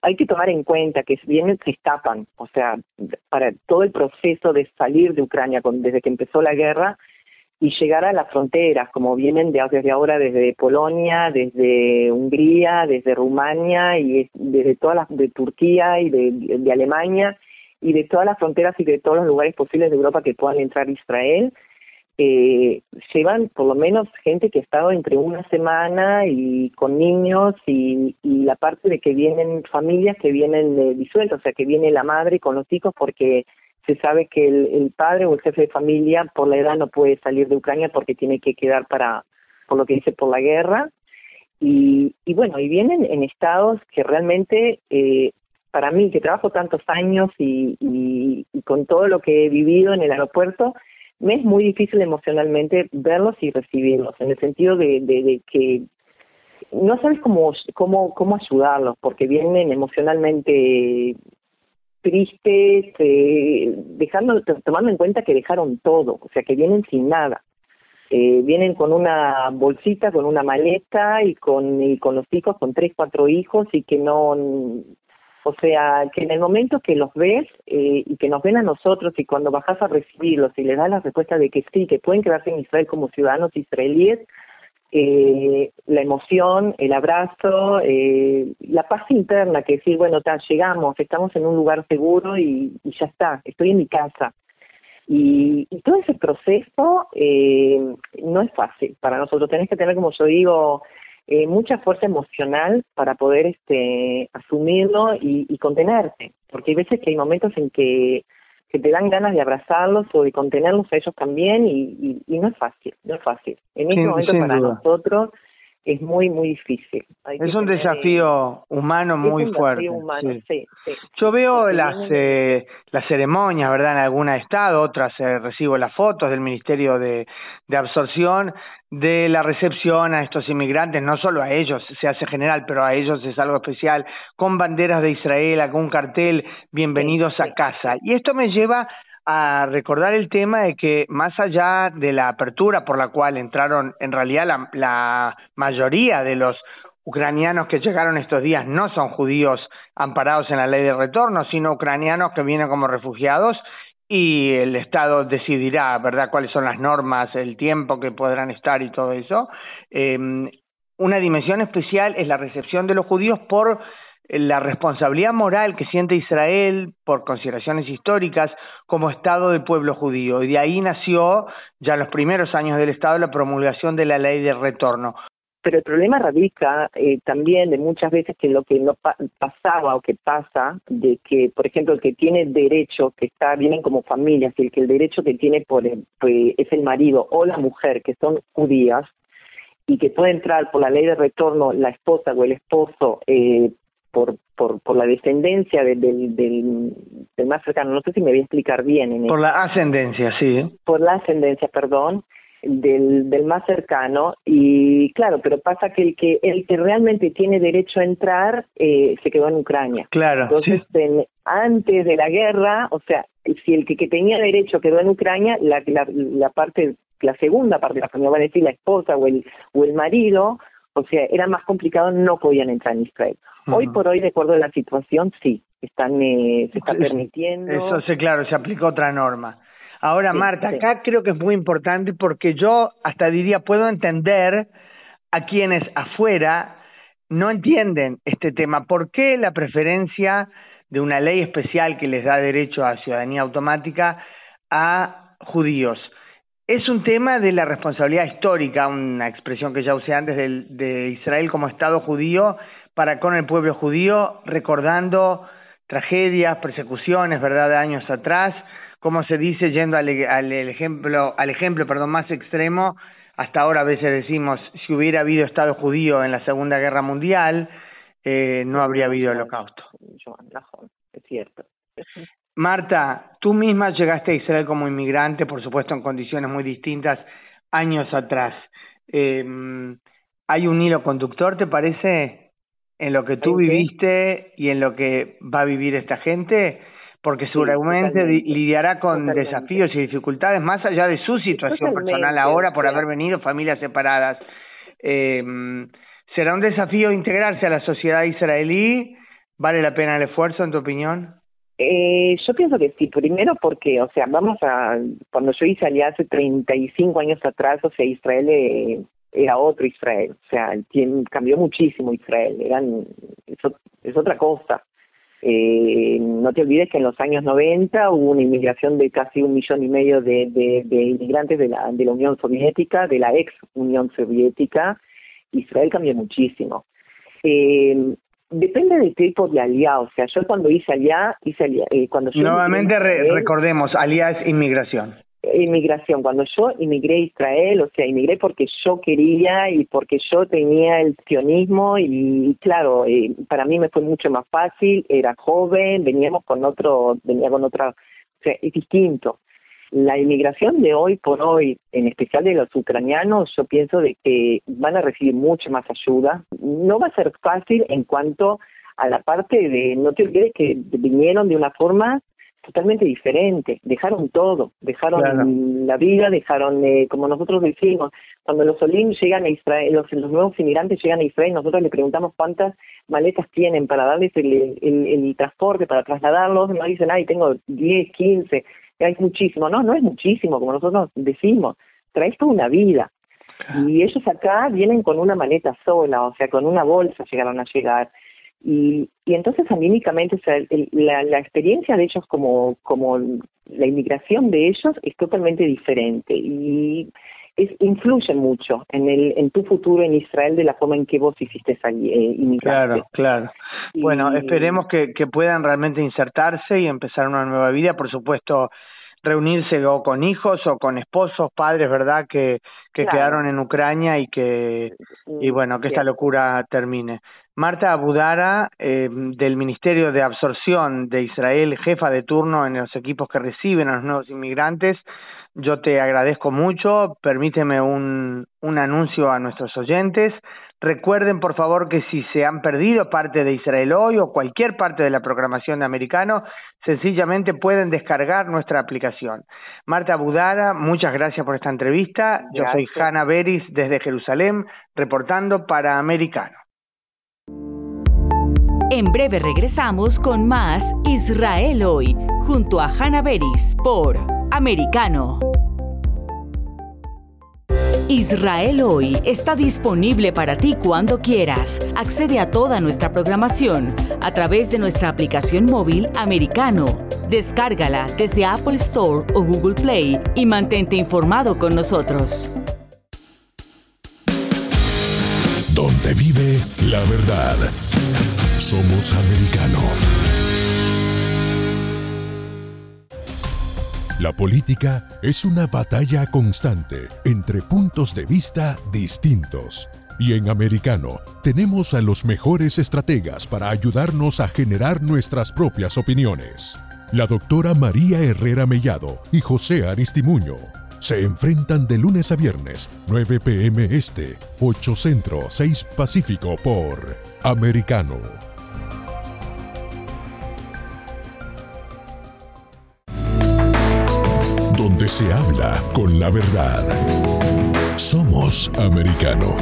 hay que tomar en cuenta que vienen, se escapan, o sea, para todo el proceso de salir de Ucrania con, desde que empezó la guerra, y llegar a las fronteras, como vienen de, desde ahora desde Polonia, desde Hungría, desde Rumania y desde todas las de Turquía y de, Alemania y de todas las fronteras y de todos los lugares posibles de Europa que puedan entrar Israel. Eh, llevan por lo menos gente que ha estado entre una semana y con niños y, y la parte de que vienen familias que vienen de disueltas, o sea, que viene la madre con los hijos porque se sabe que el, padre o el jefe de familia por la edad no puede salir de Ucrania porque tiene que quedar para, por lo que dice, por la guerra. Y, y bueno, y vienen en estados que realmente, eh, para mí, que trabajo tantos años y, y, con todo lo que he vivido en el aeropuerto, me es muy difícil emocionalmente verlos y recibirlos, en el sentido de, de, que no sabes cómo, cómo, cómo ayudarlos, porque vienen emocionalmente tristes, eh, dejando, tomando en cuenta que dejaron todo, o sea, que vienen sin nada. Eh, vienen con una bolsita, con una maleta y con, y con los hijos, con tres, cuatro hijos y que no, o sea, que en el momento que los ves eh, y que nos ven a nosotros y cuando bajas a recibirlos y les das la respuesta de que sí, que pueden quedarse en Israel como ciudadanos israelíes, eh, la emoción, el abrazo, eh, la paz interna, que decir, bueno, ta, llegamos, estamos en un lugar seguro y, ya está, estoy en mi casa. Y, todo ese proceso eh, no es fácil para nosotros. Tenés que tener, como yo digo, eh, mucha fuerza emocional para poder este, asumirlo y, y contenerte, porque hay veces que hay momentos en que que te dan ganas de abrazarlos o de contenerlos a ellos también y, y, no es fácil, no es fácil. En este momento para nosotros es muy, muy difícil. es un desafío humano muy fuerte. Yo veo las eh, las ceremonias, ¿verdad? En algún estado, otras eh, recibo las fotos del Ministerio de, de Absorción de la recepción a estos inmigrantes, no solo a ellos, se hace general, pero a ellos es algo especial, con banderas de Israel, con un cartel, bienvenidos a casa. Y esto me lleva a recordar el tema de que más allá de la apertura por la cual entraron en realidad la, mayoría de los ucranianos que llegaron estos días no son judíos amparados en la ley de retorno, sino ucranianos que vienen como refugiados y el Estado decidirá, ¿verdad?, cuáles son las normas, el tiempo que podrán estar y todo eso. Eh, una dimensión especial es la recepción de los judíos por la responsabilidad moral que siente Israel por consideraciones históricas como Estado del pueblo judío. Y de ahí nació, ya en los primeros años del Estado, la promulgación de la ley de retorno. Pero el problema radica eh, también de muchas veces que lo que no pasaba o que pasa, de que, por ejemplo, el que tiene derecho, que está, vienen como familias, y el que el derecho que tiene por pues, es el marido o la mujer, que son judías, y que puede entrar por la ley de retorno la esposa o el esposo eh, por, por, por la descendencia del, del, más cercano, no sé si me voy a explicar bien. por la ascendencia, sí. Por la ascendencia, perdón del, del más cercano y claro, pero pasa que el que el que realmente tiene derecho a entrar eh, se quedó en Ucrania. Claro. Entonces, antes de la guerra, o sea, si el que, que tenía derecho quedó en Ucrania, la, la, la parte, la segunda parte de la familia, va a decir la esposa o el, o el marido, o sea, era más complicado, no podían entrar en Israel. Hoy por hoy, de acuerdo a la situación, sí, están eh, se está permitiendo. Eso sí, claro, se aplicó otra norma. Ahora, Marta, acá creo que es muy importante porque yo hasta diría, puedo entender a quienes afuera no entienden este tema. ¿Por qué la preferencia de una ley especial que les da derecho a ciudadanía automática a judíos? Es un tema de la responsabilidad histórica, una expresión que ya usé antes de, de Israel como Estado judío para con el pueblo judío, recordando tragedias, persecuciones, ¿verdad?, de años atrás, como se dice, yendo al, ejemplo, al ejemplo perdón, más extremo, hasta ahora a veces decimos, si hubiera habido Estado judío en la Segunda Guerra Mundial, eh, no habría habido holocausto. Es cierto. Marta, tú misma llegaste a Israel como inmigrante, por supuesto en condiciones muy distintas, años atrás. Eh, ¿Hay un hilo conductor, te parece, en lo que tú viviste y en lo que va a vivir esta gente? porque seguramente lidiará con desafíos y dificultades más allá de su situación personal ahora por haber venido familias separadas. Eh, ¿Será un desafío integrarse a la sociedad israelí? ¿Vale la pena el esfuerzo, en tu opinión? Eh, yo pienso que sí, primero porque, o sea, vamos a, cuando yo hice allá hace 35 años atrás, o sea, Israel eh, era otro Israel, o sea, cambió muchísimo Israel, eran, es otra cosa. Eh, no te olvides que en los años 90 hubo una inmigración de casi un millón y medio de, de, inmigrantes de la, de la Unión Soviética, de la ex Unión Soviética. Israel cambió muchísimo. Eh, depende del tipo de aliado. O sea, yo cuando hice allá, hice allá, eh, cuando yo Nuevamente recordemos, aliá es inmigración inmigración. Cuando yo inmigré a Israel, o sea, inmigré porque yo quería y porque yo tenía el sionismo y, claro, eh, para mí me fue mucho más fácil, era joven, veníamos con otro, venía con otra, o sea, es distinto. La inmigración de hoy por hoy, en especial de los ucranianos, yo pienso de que van a recibir mucha más ayuda. No va a ser fácil en cuanto a la parte de, no te olvides que vinieron de una forma totalmente diferente, dejaron todo, dejaron la vida, dejaron, eh, como nosotros decimos, cuando los Olim llegan a Israel, los, los nuevos inmigrantes llegan a Israel, nosotros le preguntamos cuántas maletas tienen para darles el, el, el transporte, para trasladarlos, no dicen, ay, tengo 10, 15, hay muchísimo, no, no es muchísimo, como nosotros decimos, traes toda una vida. Y ellos acá vienen con una maleta sola, o sea, con una bolsa llegaron a llegar. Y, y entonces anímicamente, o sea, la, la experiencia de ellos como, como la inmigración de ellos es totalmente diferente y es, influye mucho en el en tu futuro en Israel de la forma en que vos hiciste allí, eh, Claro, claro. bueno, esperemos que, que puedan realmente insertarse y empezar una nueva vida. Por supuesto, reunirse o con hijos o con esposos, padres, ¿verdad? Que, que quedaron en Ucrania y que, y bueno, que esta locura termine. Marta Abudara, eh, del Ministerio de Absorción de Israel, jefa de turno en los equipos que reciben a los nuevos inmigrantes, yo te agradezco mucho. Permíteme un, un anuncio a nuestros oyentes. Recuerden, por favor, que si se han perdido parte de Israel hoy o cualquier parte de la programación de Americano, sencillamente pueden descargar nuestra aplicación. Marta Budara, muchas gracias por esta entrevista. Yo soy Hanna Beris desde Jerusalén, reportando para Americano. En breve regresamos con más Israel hoy, junto a Hanna Beris por Americano. Israel hoy está disponible para ti cuando quieras. Accede a toda nuestra programación a través de nuestra aplicación móvil americano. Descárgala desde Apple Store o Google Play y mantente informado con nosotros. Donde vive la verdad. Somos americano. La política es una batalla constante entre puntos de vista distintos. Y en Americano tenemos a los mejores estrategas para ayudarnos a generar nuestras propias opiniones. La doctora María Herrera Mellado y José Aristimuño se enfrentan de lunes a viernes, 9 pm este, 8 centro, 6 pacífico por Americano. Donde se habla con la verdad. Somos Americano.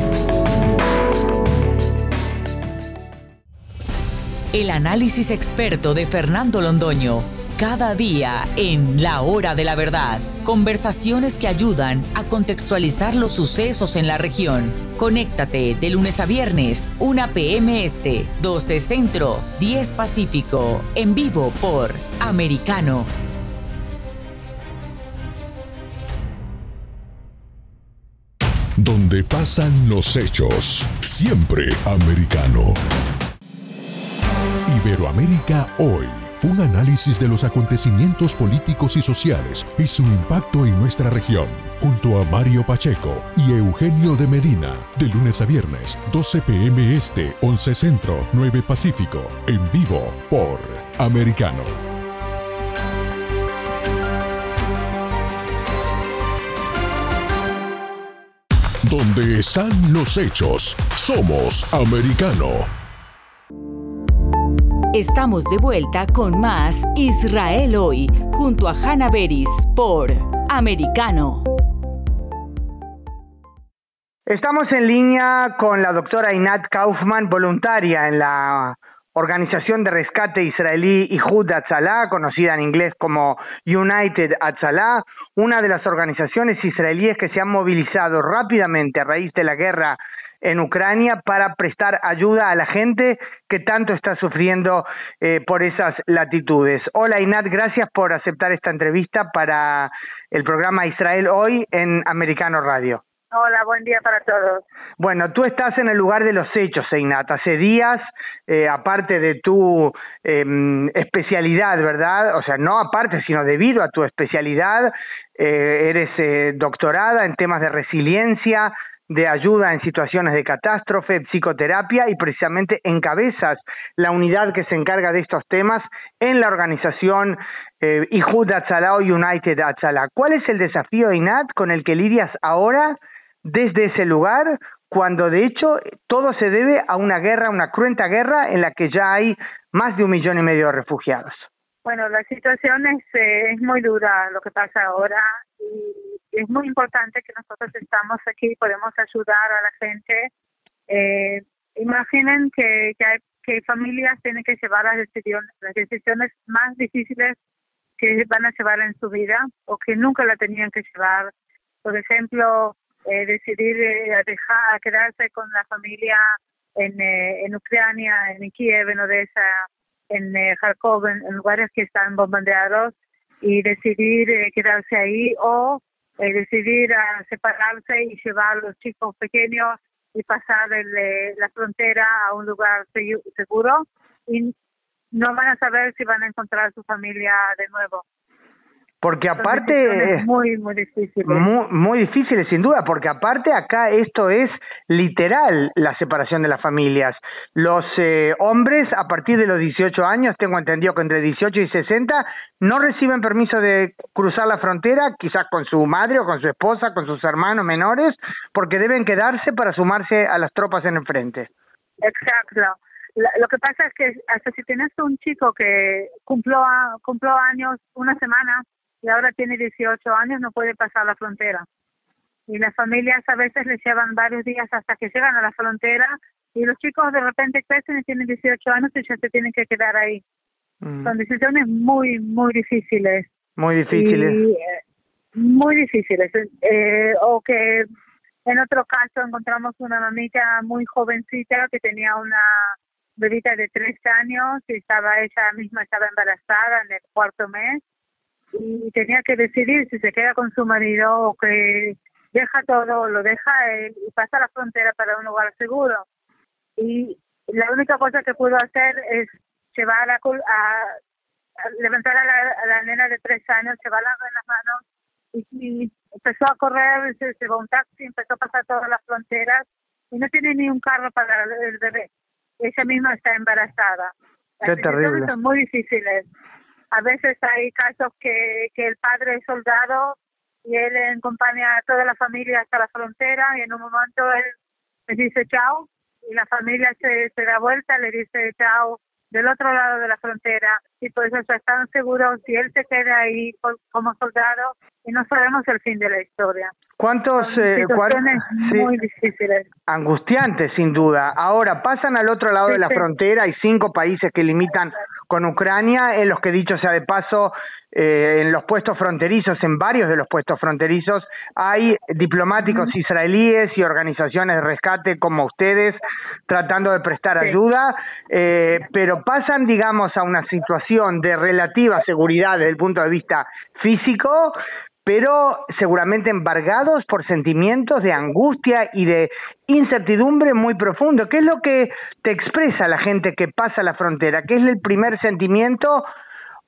El análisis experto de Fernando Londoño. Cada día en La Hora de la Verdad. Conversaciones que ayudan a contextualizar los sucesos en la región. Conéctate de lunes a viernes, 1 p.m. Este, 12 Centro, 10 Pacífico. En vivo por Americano. Donde pasan los hechos. Siempre americano. Iberoamérica hoy. Un análisis de los acontecimientos políticos y sociales y su impacto en nuestra región. Junto a Mario Pacheco y Eugenio de Medina. De lunes a viernes, 12 pm este, 11 centro, 9 pacífico. En vivo por Americano. Donde están los hechos, somos americano. Estamos de vuelta con más Israel hoy, junto a Hannah Beris por Americano. Estamos en línea con la doctora Inat Kaufman, voluntaria en la Organización de Rescate Israelí Ihud Atzalah, conocida en inglés como United Atzalah, una de las organizaciones israelíes que se han movilizado rápidamente a raíz de la guerra en Ucrania para prestar ayuda a la gente que tanto está sufriendo eh, por esas latitudes. Hola Inat, gracias por aceptar esta entrevista para el programa Israel Hoy en Americano Radio. Hola, buen día para todos. Bueno, tú estás en el lugar de los hechos, Einat. Hace días, eh, aparte de tu eh, especialidad, ¿verdad? O sea, no aparte, sino debido a tu especialidad, eh, eres eh, doctorada en temas de resiliencia, de ayuda en situaciones de catástrofe, psicoterapia y precisamente encabezas la unidad que se encarga de estos temas en la organización eh, Ihud Atzala o United Atzala. ¿Cuál es el desafío, Inat, con el que lidias ahora desde ese lugar, cuando de hecho todo se debe a una guerra, una cruenta guerra en la que ya hay más de un millón y medio de refugiados. Bueno, la situación es, eh, es muy dura lo que pasa ahora y es muy importante que nosotros estamos aquí y podemos ayudar a la gente. Eh, imaginen que, que, hay, que familias tienen que llevar las decisiones, las decisiones más difíciles que van a llevar en su vida o que nunca la tenían que llevar. Por ejemplo, eh, decidir eh, dejar quedarse con la familia en, eh, Ucrania, en Kiev, en Odessa, en eh, Kharkov, en, en, lugares que están bombardeados y decidir eh, quedarse ahí o eh, decidir a separarse y llevar a los chicos pequeños y pasar el, eh, la frontera a un lugar seguro. Y no van a saber si van a encontrar a su familia de nuevo porque aparte muy muy difícil muy, muy difíciles sin duda porque aparte acá esto es literal la separación de las familias. Los eh, hombres a partir de los 18 años tengo entendido que entre 18 y 60 no reciben permiso de cruzar la frontera quizás con su madre o con su esposa con sus hermanos menores porque deben quedarse para sumarse a las tropas en el frente. Exacto. La, lo que pasa es que hasta si tienes un chico que cumplió, cumplió años una semana y ahora tiene 18 años, no puede pasar la frontera. Y las familias a veces les llevan varios días hasta que llegan a la frontera y los chicos de repente crecen y tienen 18 años y ya se tienen que quedar ahí. Mm. Son decisiones muy, muy difíciles. Muy difíciles. Y, eh, muy difíciles. Eh, o que En otro caso encontramos una mamita muy jovencita que tenía una bebita de tres años y estaba ella misma estaba embarazada en el cuarto mes y tenía que decidir si se queda con su marido o que deja todo, lo deja él y pasa la frontera para un lugar seguro. Y la única cosa que pudo hacer es llevar a, a, levantar a la, nena de tres años, llevarla en las manos y, empezó a correr, se llevó un taxi, empezó a pasar todas las fronteras y no tiene ni un carro para el bebé. Ella misma está embarazada. Qué terrible. Son muy difíciles. A veces hay casos que, el padre es soldado y él acompaña a toda la familia hasta la frontera y en un momento él le dice chao y la familia se, se da vuelta, le dice chao del otro lado de la frontera y por eso están seguros si él se queda ahí como soldado y no sabemos el fin de la historia. ¿Cuántos eh, muy difíciles? Angustiantes, sin duda. Ahora, pasan al otro lado de la frontera, hay cinco países que limitan con Ucrania, en los que dicho sea de paso, eh, en los puestos fronterizos, en varios de los puestos fronterizos, hay diplomáticos israelíes y organizaciones de rescate como ustedes tratando de prestar ayuda, eh, pero pasan, digamos, a una situación de relativa seguridad desde el punto de vista físico, pero seguramente embargados por sentimientos de angustia y de incertidumbre muy profundo. ¿Qué es lo que te expresa la gente que pasa la frontera? ¿Qué es el primer sentimiento?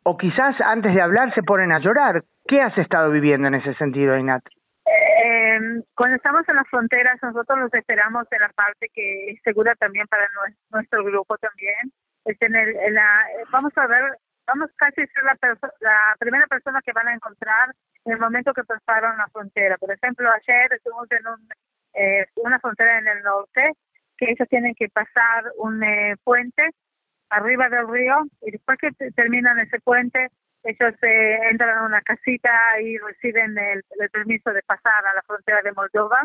O quizás antes de hablar se ponen a llorar. ¿Qué has estado viviendo en ese sentido, Inat? Eh, cuando estamos en las fronteras, nosotros los esperamos en la parte que es segura también para nuestro grupo también. Es en la, vamos a ver vamos casi a ser la, la primera persona que van a encontrar en el momento que pasaron la frontera. Por ejemplo, ayer estuvimos en un, eh, una frontera en el norte que ellos tienen que pasar un eh, puente arriba del río y después que terminan ese puente ellos eh, entran a una casita y reciben el, el, permiso de pasar a la frontera de Moldova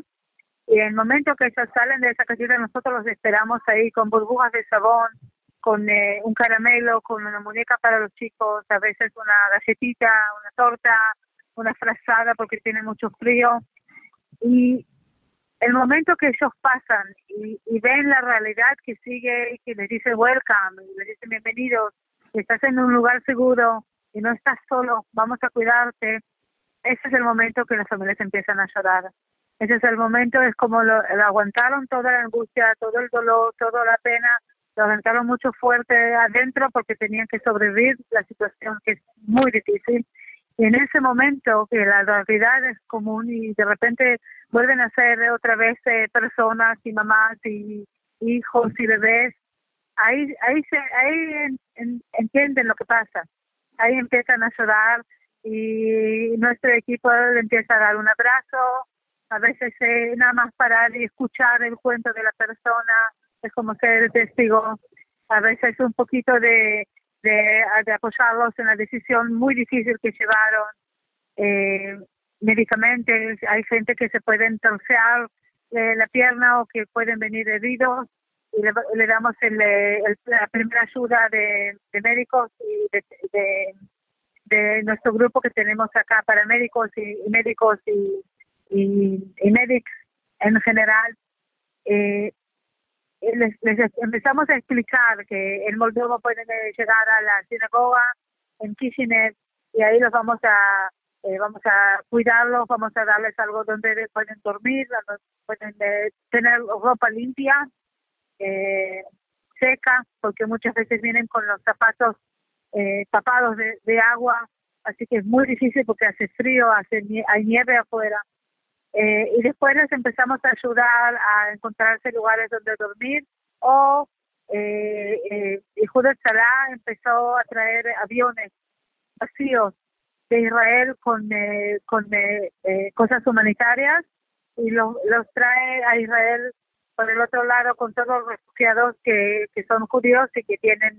y en el momento que ellos salen de esa casita nosotros los esperamos ahí con burbujas de sabón con eh, un caramelo, con una muñeca para los chicos, a veces una galletita, una torta, una frazada porque tiene mucho frío. Y el momento que ellos pasan y, ven la realidad que sigue y que les dice welcome, y les dice bienvenidos, estás en un lugar seguro y no estás solo, vamos a cuidarte, ese es el momento que las familias empiezan a llorar. Ese es el momento, es como lo aguantaron toda la angustia, todo el dolor, toda la pena, lo aventaron mucho fuerte adentro porque tenían que sobrevivir la situación que es muy difícil. Y en ese momento que la realidad es común y de repente vuelven a ser otra vez eh, personas y mamás y hijos y bebés, ahí ahí se ahí entienden lo que pasa. Ahí empiezan a llorar y nuestro equipo le empieza a dar un abrazo, a veces eh, nada más parar y escuchar el cuento de la persona es como ser testigo, a veces un poquito de, de, apoyarlos en la decisión muy difícil que llevaron. Eh, medicamentos, hay gente que se pueden torcer eh, la pierna o que pueden venir heridos y le, damos el, la primera ayuda de, médicos y de, de, nuestro grupo que tenemos acá para médicos y, médicos y, y, y en general. Eh, eh, les, empezamos a explicar que en Moldova pueden eh, llegar a la sinagoga en Kishinev y ahí los vamos a eh, vamos a cuidarlos, vamos a darles algo donde pueden dormir, pueden tener ropa limpia, seca, porque muchas veces vienen con los zapatos tapados de, de agua, así que es muy difícil porque hace frío, hace hay nieve afuera. Eh, y después les empezamos a ayudar a encontrarse lugares donde dormir o eh, eh, Salah empezó a traer aviones vacíos de Israel con, eh, con eh, cosas humanitarias y los trae a Israel por el otro lado con todos los refugiados que, que son judíos y que tienen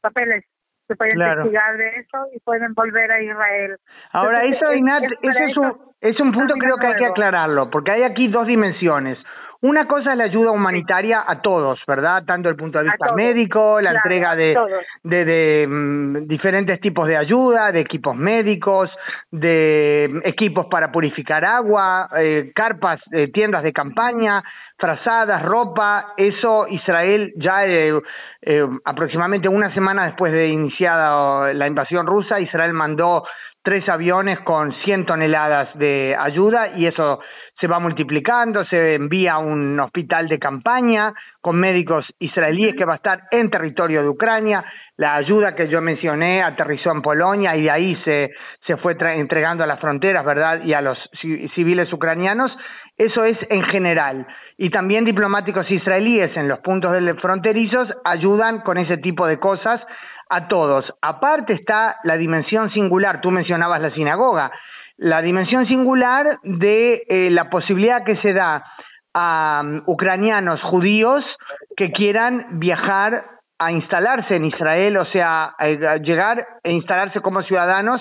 papeles se pueden investigar de eso y pueden volver a Israel. Ahora, eso, Inat, ese es un, es un punto creo que hay que aclararlo, porque hay aquí dos dimensiones. Una cosa es la ayuda humanitaria a todos, ¿verdad? Tanto el punto de vista médico, la entrega de, de, de mm, diferentes tipos de ayuda, de equipos médicos, de equipos para purificar agua, eh, carpas, eh, tiendas de campaña, frazadas, ropa, eso Israel ya eh, eh, aproximadamente una semana después de iniciada la invasión rusa, Israel mandó tres aviones con 100 toneladas de ayuda y eso se va multiplicando, se envía a un hospital de campaña con médicos israelíes que va a estar en territorio de Ucrania, la ayuda que yo mencioné aterrizó en Polonia y de ahí se, se fue entregando a las fronteras, ¿verdad? Y a los civiles ucranianos. Eso es en general. Y también diplomáticos israelíes en los puntos fronterizos ayudan con ese tipo de cosas a todos. Aparte está la dimensión singular, tú mencionabas la sinagoga, la dimensión singular de eh, la posibilidad que se da a um, ucranianos judíos que quieran viajar a instalarse en Israel, o sea, llegar e instalarse como ciudadanos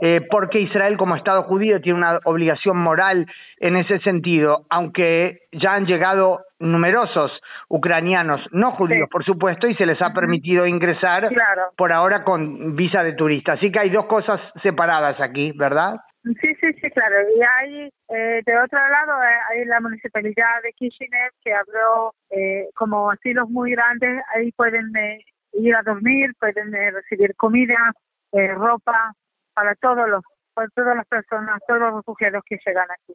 eh, porque Israel como Estado judío tiene una obligación moral en ese sentido, aunque ya han llegado numerosos ucranianos no judíos, por supuesto, y se les ha permitido ingresar por ahora con visa de turista. Así que hay dos cosas separadas aquí, ¿verdad? Sí, sí, sí, claro. Y hay, eh, de otro lado, eh, hay la municipalidad de Kishinev que abrió eh, como asilos muy grandes. Ahí pueden ir a dormir, pueden recibir comida, ropa, para todos los, para todas las personas, todos los refugiados que llegan aquí.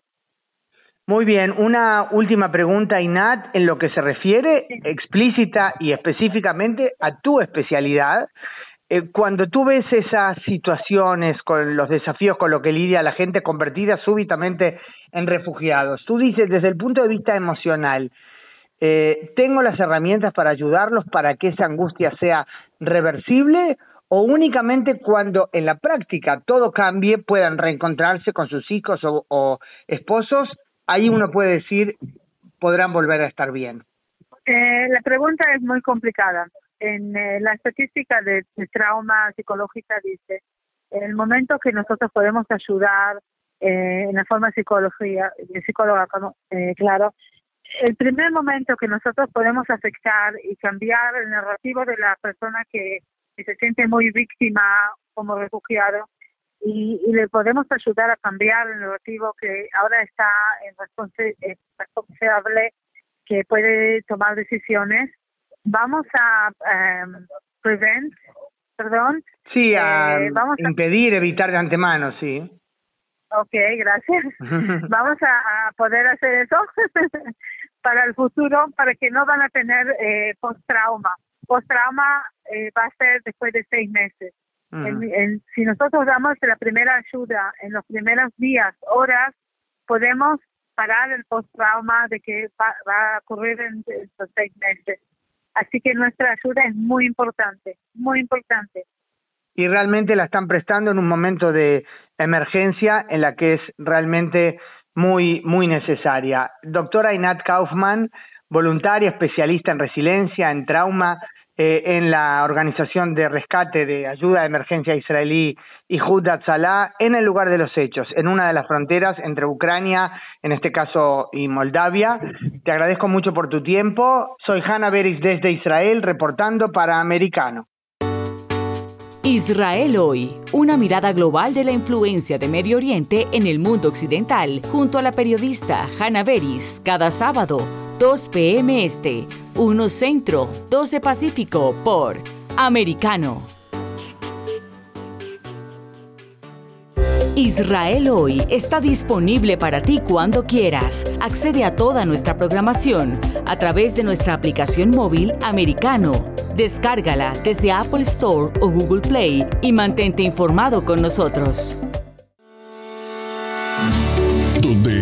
Muy bien, una última pregunta, Inat, en lo que se refiere explícita y específicamente a tu especialidad. Eh, cuando tú ves esas situaciones con los desafíos con lo que lidia la gente convertida súbitamente en refugiados, tú dices desde el punto de vista emocional, eh, ¿tengo las herramientas para ayudarlos para que esa angustia sea reversible o únicamente cuando en la práctica todo cambie, puedan reencontrarse con sus hijos o, esposos, ahí uno puede decir, podrán volver a estar bien. Eh, la pregunta es muy complicada. En eh, la estadística de, trauma psicológica dice, en el momento que nosotros podemos ayudar eh, en la forma psicología, de psicóloga, claro, el primer momento que nosotros podemos afectar y cambiar el narrativo de la persona que y se siente muy víctima como refugiado y, le podemos ayudar a cambiar el narrativo que ahora está en responsable, que puede tomar decisiones. Vamos a um, prevent, perdón. Sí, a, eh, vamos a impedir, evitar de antemano, sí. Ok, gracias. vamos a, poder hacer eso para el futuro, para que no van a tener eh, post-trauma post-trauma eh, va a ser después de seis meses. si nosotros damos la primera ayuda en los primeros días, horas, podemos parar el post-trauma de que va, a ocurrir en estos seis meses. Así que nuestra ayuda es muy importante, muy importante. Y realmente la están prestando en un momento de emergencia en la que es realmente muy, muy necesaria. Doctora Inat Kaufman, voluntaria, especialista en resiliencia, en trauma, eh, en la organización de rescate de ayuda de emergencia israelí y Salah en el lugar de los hechos, en una de las fronteras entre Ucrania, en este caso, y Moldavia. Te agradezco mucho por tu tiempo. Soy Hanna Beris desde Israel, reportando para Americano. Israel hoy, una mirada global de la influencia de Medio Oriente en el mundo occidental, junto a la periodista Hanna Beris, cada sábado 2 p.m. Este, 1 Centro, 12 Pacífico por Americano. Israel hoy está disponible para ti cuando quieras. Accede a toda nuestra programación a través de nuestra aplicación móvil americano. Descárgala desde Apple Store o Google Play y mantente informado con nosotros.